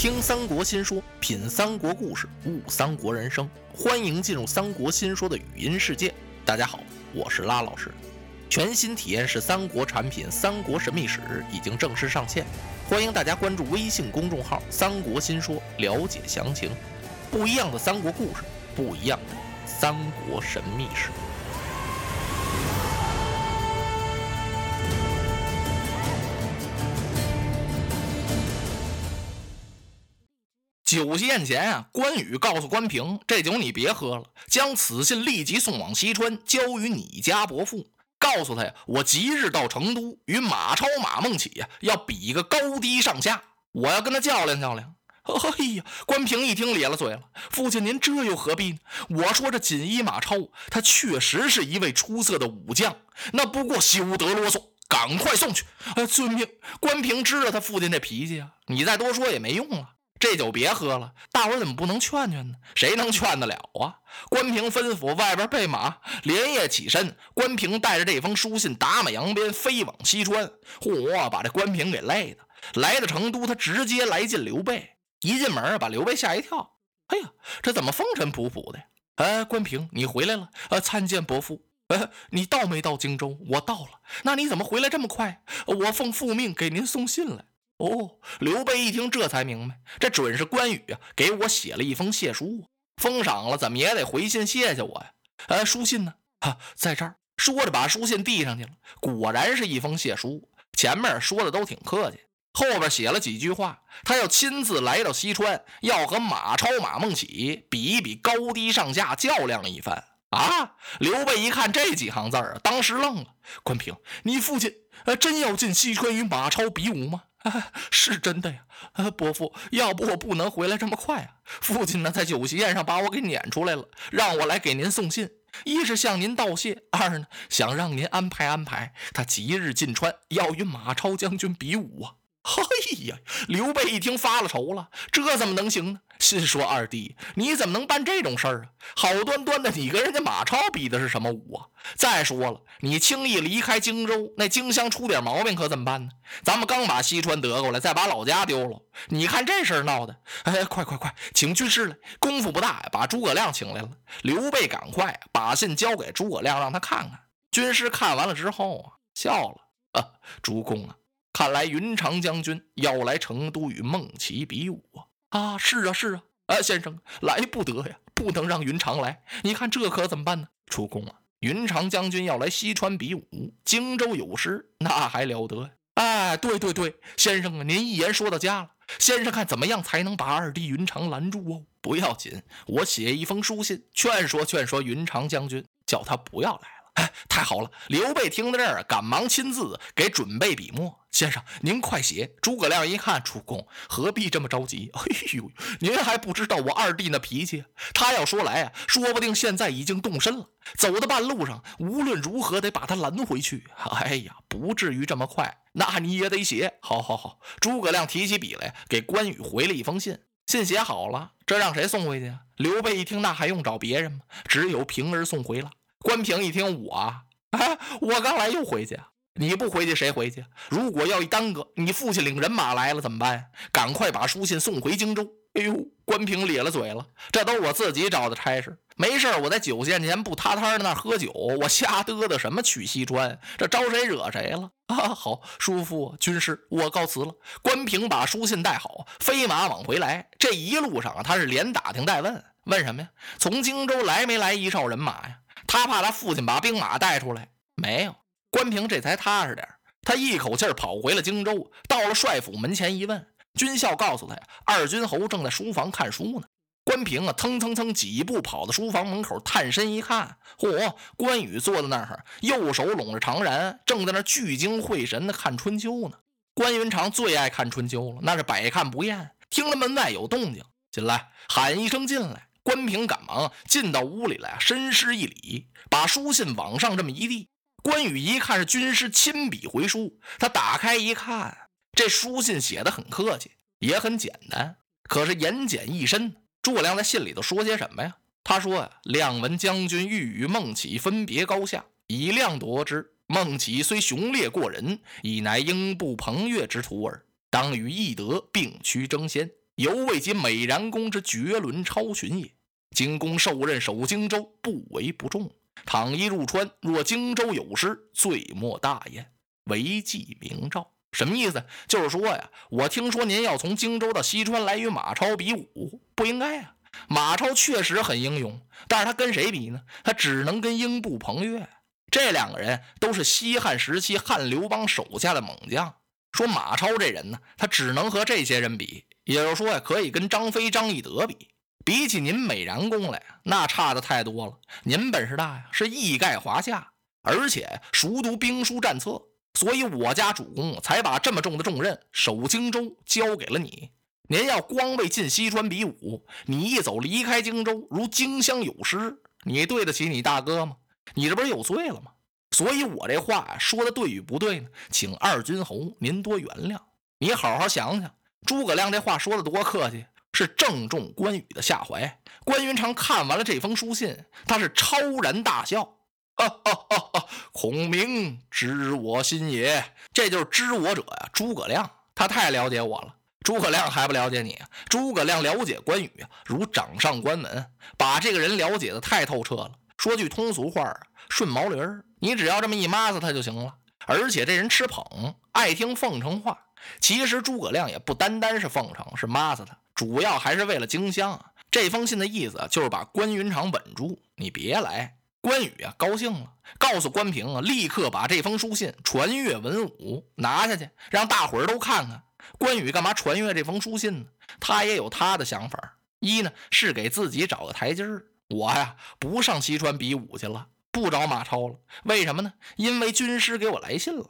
听三国新说，品三国故事，悟三国人生。欢迎进入三国新说的语音世界。大家好，我是拉老师。全新体验式三国产品《三国神秘史》已经正式上线，欢迎大家关注微信公众号“三国新说”了解详情。不一样的三国故事，不一样的三国神秘史。酒席宴前啊，关羽告诉关平：“这酒你别喝了，将此信立即送往西川，交于你家伯父。告诉他呀，我即日到成都，与马超、马孟起呀要比个高低上下，我要跟他较量较量。”哎呀，关平一听咧了嘴了：“父亲，您这又何必呢？我说这锦衣马超，他确实是一位出色的武将，那不过休得啰嗦，赶快送去。”呃，遵命。关平知道他父亲这脾气啊，你再多说也没用了。这酒别喝了，大伙怎么不能劝劝呢？谁能劝得了啊？关平吩咐外边备马，连夜起身。关平带着这封书信打马扬鞭，飞往西川。嚯，把这关平给累的。来到成都，他直接来见刘备。一进门把刘备吓一跳。哎呀，这怎么风尘仆仆的呀？哎，关平，你回来了？呃，参见伯父。呃，你到没到荆州？我到了。那你怎么回来这么快？我奉父命给您送信来。哦，刘备一听，这才明白，这准是关羽啊，给我写了一封谢书，封赏了，怎么也得回信谢谢我呀？呃，书信呢？哈，在这儿。说着，把书信递上去了，果然是一封谢书。前面说的都挺客气，后边写了几句话，他要亲自来到西川，要和马超、马孟起比一比高低上下，较量一番。啊！刘备一看这几行字儿，当时愣了。关平，你父亲呃，真要进西川与马超比武吗？是真的呀，伯父，要不我不能回来这么快啊。父亲呢，在酒席宴上把我给撵出来了，让我来给您送信，一是向您道谢，二呢想让您安排安排，他即日进川，要与马超将军比武啊。嘿 呀！刘备一听发了愁了，这怎么能行呢？心说二弟，你怎么能办这种事儿啊？好端端的，你跟人家马超比的是什么武啊？再说了，你轻易离开荆州，那荆襄出点毛病可怎么办呢？咱们刚把西川得过来，再把老家丢了，你看这事儿闹的！哎，快快快，请军师来！功夫不大，把诸葛亮请来了。刘备赶快把信交给诸葛亮，让他看看。军师看完了之后啊，笑了啊，主公啊，看来云长将军要来成都与孟起比武啊。啊，是啊，是啊，啊，先生来不得呀，不能让云长来。你看这可怎么办呢？主公啊，云长将军要来西川比武，荆州有失，那还了得呀？哎，对对对，先生啊，您一言说到家了。先生看怎么样才能把二弟云长拦住哦？不要紧，我写一封书信，劝说劝说云长将军，叫他不要来。哎，太好了！刘备听到这儿，赶忙亲自给准备笔墨。先生，您快写。诸葛亮一看，主公何必这么着急？哎呦，您还不知道我二弟那脾气，他要说来啊，说不定现在已经动身了。走到半路上，无论如何得把他拦回去。哎呀，不至于这么快，那你也得写。好，好，好。诸葛亮提起笔来，给关羽回了一封信。信写好了，这让谁送回去啊？刘备一听，那还用找别人吗？只有平儿送回了。关平一听，我啊，我刚来又回去，你不回去谁回去？如果要一耽搁，你父亲领人马来了怎么办？赶快把书信送回荆州。哎呦，关平咧了嘴了，这都是我自己找的差事，没事我在酒宴前不塌摊的那喝酒，我瞎嘚嘚什么取西川？这招谁惹谁了？啊，好，叔父军师，我告辞了。关平把书信带好，飞马往回来。这一路上啊，他是连打听带问，问什么呀？从荆州来没来一哨人马呀？他怕他父亲把兵马带出来，没有。关平这才踏实点他一口气跑回了荆州，到了帅府门前一问，军校告诉他呀，二军侯正在书房看书呢。关平啊，腾腾腾几步跑到书房门口，探身一看，嚯，关羽坐在那儿，右手拢着长髯，正在那聚精会神的看春秋呢。关云长最爱看春秋了，那是百看不厌。听了门外有动静，进来，喊一声进来。关平赶忙进到屋里来，深施一礼，把书信往上这么一递。关羽一看是军师亲笔回书，他打开一看，这书信写的很客气，也很简单，可是言简意深。诸葛亮在信里头说些什么呀？他说呀：“亮闻将军欲与孟起分别高下，以亮夺之。孟起虽雄烈过人，亦乃英布彭越之徒耳，当与翼德并驱争先。”犹未及美髯公之绝伦超群也。今公受任守荆州，不为不重。倘一入川，若荆州有失，罪莫大焉。违纪明诏，什么意思？就是说呀，我听说您要从荆州到西川来与马超比武，不应该啊。马超确实很英勇，但是他跟谁比呢？他只能跟英布、彭越。这两个人都是西汉时期汉刘邦手下的猛将。说马超这人呢，他只能和这些人比，也就是说呀，可以跟张飞、张翼德比。比起您美髯公来，那差的太多了。您本事大呀，是一盖华夏，而且熟读兵书战策，所以我家主公才把这么重的重任守荆州交给了你。您要光为进西川比武，你一走离开荆州，如荆襄有失，你对得起你大哥吗？你这不是有罪了吗？所以我这话说的对与不对呢？请二军侯您多原谅。你好好想想，诸葛亮这话说的多客气，是正中关羽的下怀。关云长看完了这封书信，他是超然大笑，哈哈哈哈！孔明知我心也，这就是知我者呀，诸葛亮，他太了解我了。诸葛亮还不了解你？诸葛亮了解关羽，如掌上关门，把这个人了解的太透彻了。说句通俗话，顺毛驴儿，你只要这么一抹子他就行了。而且这人吃捧，爱听奉承话。其实诸葛亮也不单单是奉承，是骂死他，主要还是为了荆襄。这封信的意思就是把关云长稳住，你别来。关羽啊，高兴了，告诉关平啊，立刻把这封书信传阅文武，拿下去，让大伙儿都看看。关羽干嘛传阅这封书信呢？他也有他的想法。一呢是给自己找个台阶儿，我呀不上西川比武去了，不找马超了。为什么呢？因为军师给我来信了。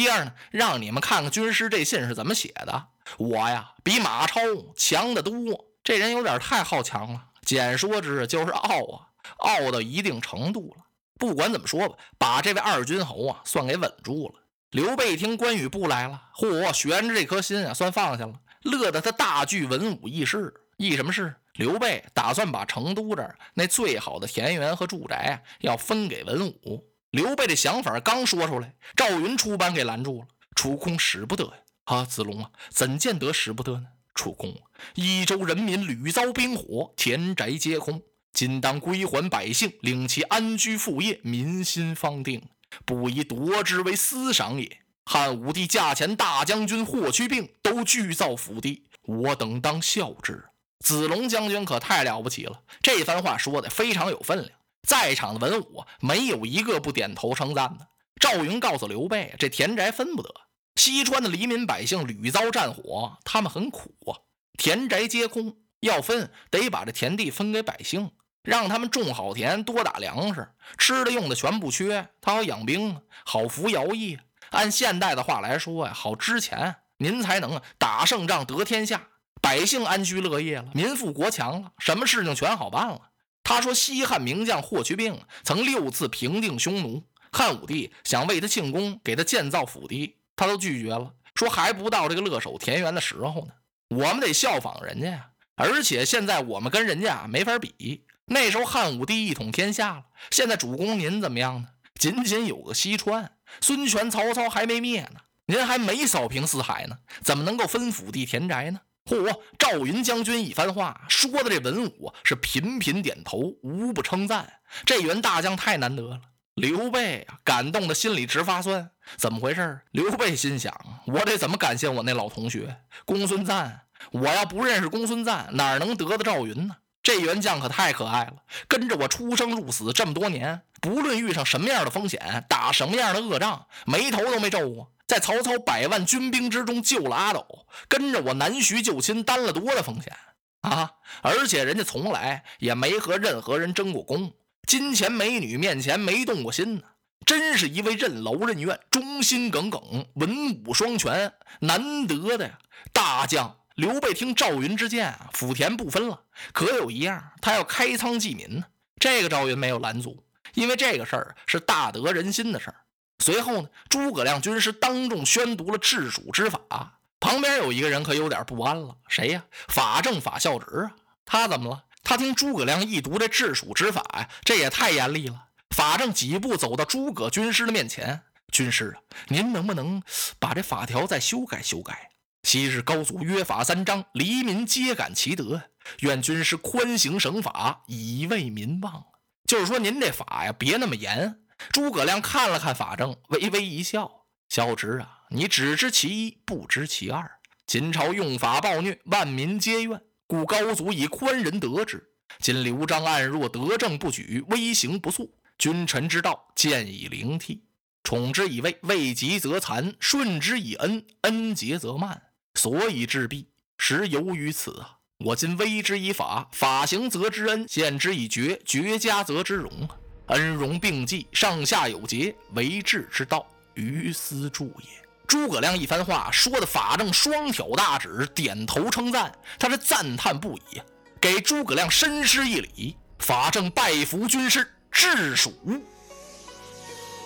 第二呢，让你们看看军师这信是怎么写的。我呀比马超强得多，这人有点太好强了。简说之就是傲啊，傲到一定程度了。不管怎么说吧，把这位二军侯啊算给稳住了。刘备一听关羽不来了，嚯，悬着这颗心啊，算放下了，乐得他大聚文武议事。议什么事？刘备打算把成都这儿那最好的田园和住宅啊，要分给文武。刘备的想法刚说出来，赵云出班给拦住了。楚空使不得呀！啊，子龙啊，怎见得使不得呢？楚空，益州人民屡遭兵火，田宅皆空，今当归还百姓，令其安居副业，民心方定。不以夺之为私赏也。汉武帝驾前大将军霍去病都具造府邸，我等当效之。子龙将军可太了不起了，这番话说的非常有分量，在场的文武没有一个不点头称赞的。赵云告诉刘备，这田宅分不得。西川的黎民百姓屡遭战火，他们很苦啊，田宅皆空，要分得把这田地分给百姓。让他们种好田，多打粮食，吃的用的全不缺。他好养兵，好服徭役。按现代的话来说呀，好支钱，您才能啊打胜仗得天下，百姓安居乐业了，民富国强了，什么事情全好办了。他说，西汉名将霍去病曾六次平定匈奴，汉武帝想为他庆功，给他建造府邸，他都拒绝了，说还不到这个乐守田园的时候呢。我们得效仿人家呀，而且现在我们跟人家没法比。那时候汉武帝一统天下了，现在主公您怎么样呢？仅仅有个西川，孙权、曹操还没灭呢，您还没扫平四海呢，怎么能够分府地田宅呢？嚯！赵云将军一番话说的，这文武是频频点头，无不称赞。这员大将太难得了。刘备啊，感动的心里直发酸。怎么回事？刘备心想：我得怎么感谢我那老同学公孙瓒？我要不认识公孙瓒，哪能得到赵云呢？这员将可太可爱了，跟着我出生入死这么多年，不论遇上什么样的风险，打什么样的恶仗，眉头都没皱过。在曹操百万军兵之中救了阿斗，跟着我南徐救亲，担了多大风险啊！而且人家从来也没和任何人争过功，金钱美女面前没动过心呢，真是一位任劳任怨、忠心耿耿、文武双全、难得的呀大将。刘备听赵云之见福，田不分了，可有一样，他要开仓济民呢。这个赵云没有拦阻，因为这个事儿是大得人心的事儿。随后呢，诸葛亮军师当众宣读了治蜀之法，旁边有一个人可有点不安了，谁呀？法正法孝直啊，他怎么了？他听诸葛亮一读这治蜀之法呀，这也太严厉了。法正几步走到诸葛军师的面前，军师啊，您能不能把这法条再修改修改？昔日高祖约法三章，黎民皆感其德。愿军师宽刑省法，以慰民望。就是说，您这法呀，别那么严。诸葛亮看了看法正，微微一笑：“小侄啊，你只知其一，不知其二。秦朝用法暴虐，万民皆怨，故高祖以宽仁得之。今刘璋暗若得政不举，威刑不肃，君臣之道渐已灵替。宠之以位，位极则残；顺之以恩，恩节则慢。所以治弊，实由于此啊！我今威之以法，法行则之恩；限之以绝，绝加则之容。恩荣并济，上下有节，为治之道，于斯助也。诸葛亮一番话说的，法正双挑大指，点头称赞，他是赞叹不已，给诸葛亮深施一礼。法正拜服军师，治蜀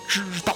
之道。